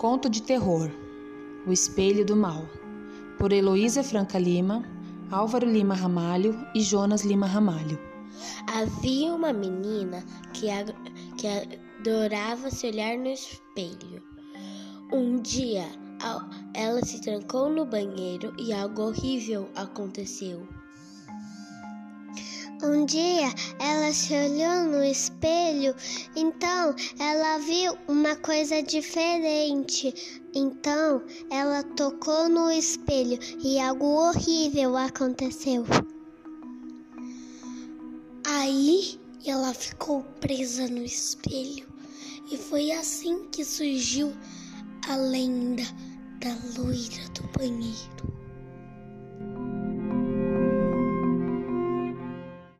Conto de terror: O Espelho do Mal, por Heloísa Franca Lima, Álvaro Lima Ramalho e Jonas Lima Ramalho. Havia uma menina que, que adorava se olhar no espelho. Um dia, ela se trancou no banheiro e algo horrível aconteceu. Um dia ela se olhou no espelho, então ela viu uma coisa diferente. Então ela tocou no espelho e algo horrível aconteceu. Aí ela ficou presa no espelho e foi assim que surgiu a lenda da loira do banheiro.